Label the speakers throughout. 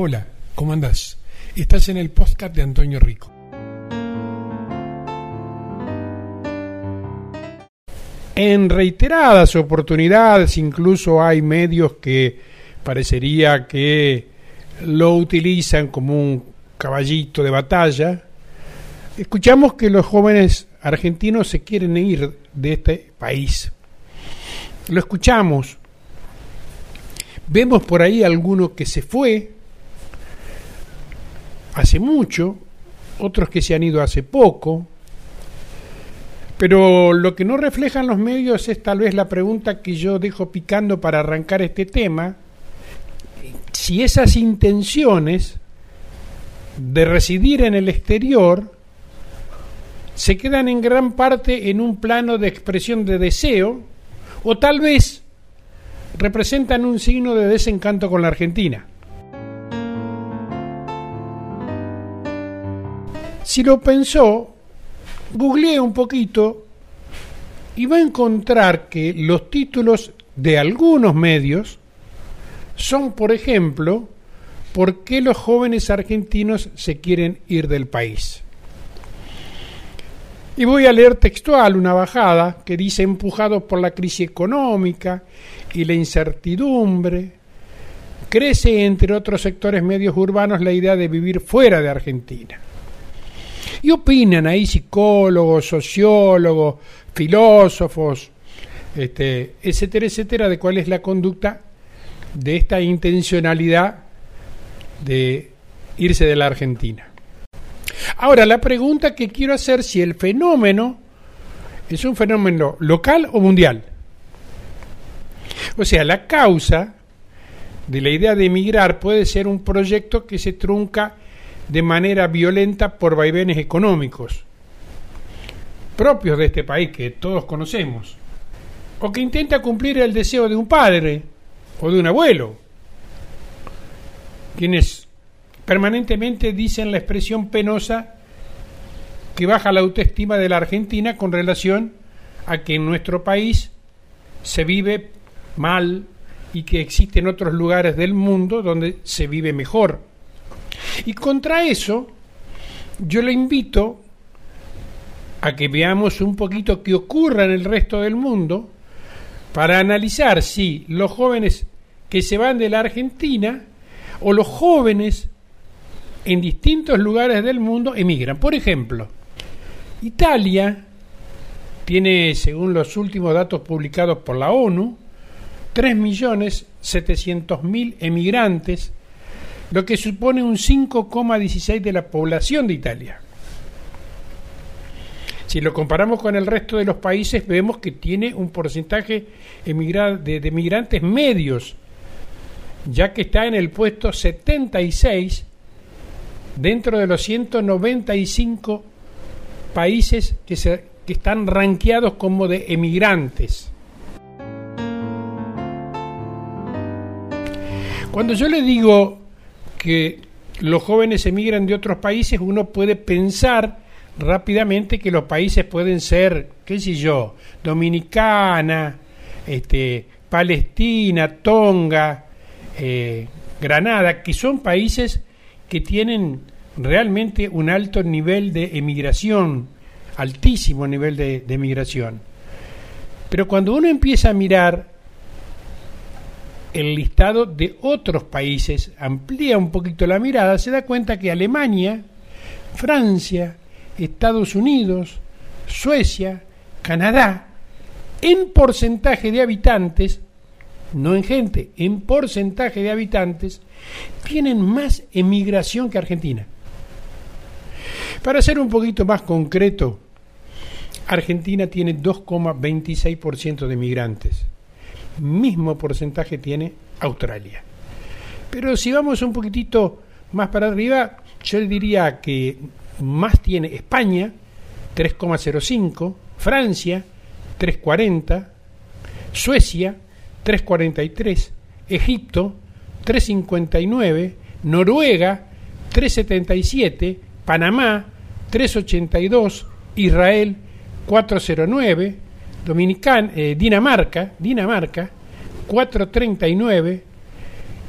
Speaker 1: Hola, ¿cómo andás? Estás en el podcast de Antonio Rico. En reiteradas oportunidades, incluso hay medios que parecería que lo utilizan como un caballito de batalla, escuchamos que los jóvenes argentinos se quieren ir de este país. Lo escuchamos. Vemos por ahí alguno que se fue hace mucho, otros que se han ido hace poco, pero lo que no reflejan los medios es tal vez la pregunta que yo dejo picando para arrancar este tema, si esas intenciones de residir en el exterior se quedan en gran parte en un plano de expresión de deseo o tal vez representan un signo de desencanto con la Argentina. Si lo pensó, googleé un poquito y va a encontrar que los títulos de algunos medios son, por ejemplo, ¿por qué los jóvenes argentinos se quieren ir del país? Y voy a leer textual una bajada que dice, empujados por la crisis económica y la incertidumbre, crece entre otros sectores medios urbanos la idea de vivir fuera de Argentina. Y opinan ahí psicólogos, sociólogos, filósofos, este, etcétera, etcétera, de cuál es la conducta de esta intencionalidad de irse de la Argentina. Ahora, la pregunta que quiero hacer si el fenómeno es un fenómeno local o mundial. O sea, la causa de la idea de emigrar puede ser un proyecto que se trunca de manera violenta por vaivenes económicos propios de este país que todos conocemos, o que intenta cumplir el deseo de un padre o de un abuelo, quienes permanentemente dicen la expresión penosa que baja la autoestima de la Argentina con relación a que en nuestro país se vive mal y que existen otros lugares del mundo donde se vive mejor. Y contra eso, yo le invito a que veamos un poquito qué ocurre en el resto del mundo para analizar si los jóvenes que se van de la Argentina o los jóvenes en distintos lugares del mundo emigran. Por ejemplo, Italia tiene, según los últimos datos publicados por la ONU, 3.700.000 emigrantes lo que supone un 5,16 de la población de Italia. Si lo comparamos con el resto de los países, vemos que tiene un porcentaje de, de migrantes medios, ya que está en el puesto 76 dentro de los 195 países que, se, que están ranqueados como de emigrantes. Cuando yo le digo que los jóvenes emigran de otros países, uno puede pensar rápidamente que los países pueden ser, qué sé yo, Dominicana, este, Palestina, Tonga, eh, Granada, que son países que tienen realmente un alto nivel de emigración, altísimo nivel de emigración. Pero cuando uno empieza a mirar el listado de otros países, amplía un poquito la mirada, se da cuenta que Alemania, Francia, Estados Unidos, Suecia, Canadá, en porcentaje de habitantes, no en gente, en porcentaje de habitantes, tienen más emigración que Argentina. Para ser un poquito más concreto, Argentina tiene 2,26% de migrantes mismo porcentaje tiene Australia. Pero si vamos un poquitito más para arriba, yo diría que más tiene España, 3,05, Francia, 3,40, Suecia, 3,43, Egipto, 3,59, Noruega, 3,77, Panamá, 3,82, Israel, 4,09, Dominican, eh, Dinamarca, Dinamarca, 439,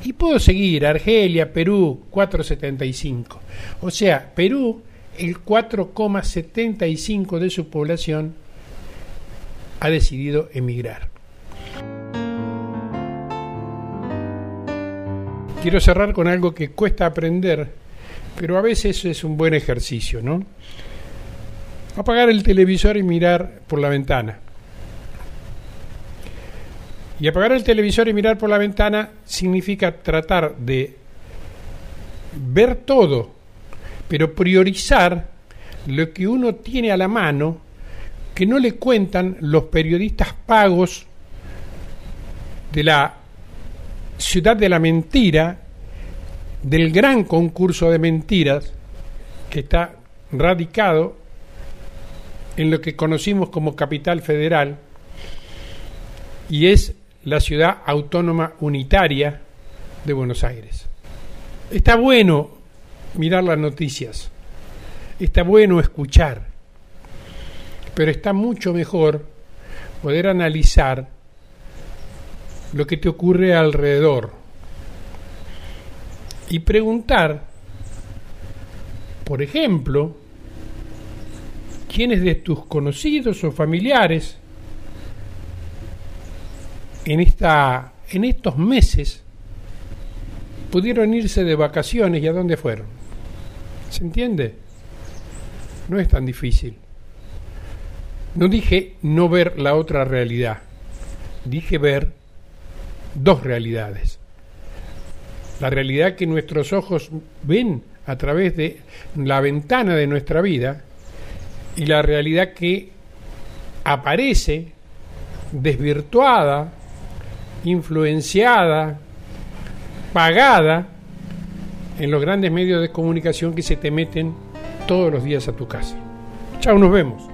Speaker 1: Y puedo seguir, Argelia, Perú, 4,75. O sea, Perú, el 4,75 de su población ha decidido emigrar. Quiero cerrar con algo que cuesta aprender, pero a veces es un buen ejercicio, ¿no? Apagar el televisor y mirar por la ventana. Y apagar el televisor y mirar por la ventana significa tratar de ver todo, pero priorizar lo que uno tiene a la mano que no le cuentan los periodistas pagos de la ciudad de la mentira, del gran concurso de mentiras que está radicado en lo que conocimos como capital federal y es la ciudad autónoma unitaria de Buenos Aires. Está bueno mirar las noticias, está bueno escuchar, pero está mucho mejor poder analizar lo que te ocurre alrededor y preguntar, por ejemplo, quiénes de tus conocidos o familiares en, esta, en estos meses pudieron irse de vacaciones y a dónde fueron. ¿Se entiende? No es tan difícil. No dije no ver la otra realidad, dije ver dos realidades. La realidad que nuestros ojos ven a través de la ventana de nuestra vida y la realidad que aparece desvirtuada influenciada, pagada en los grandes medios de comunicación que se te meten todos los días a tu casa. Chao, nos vemos.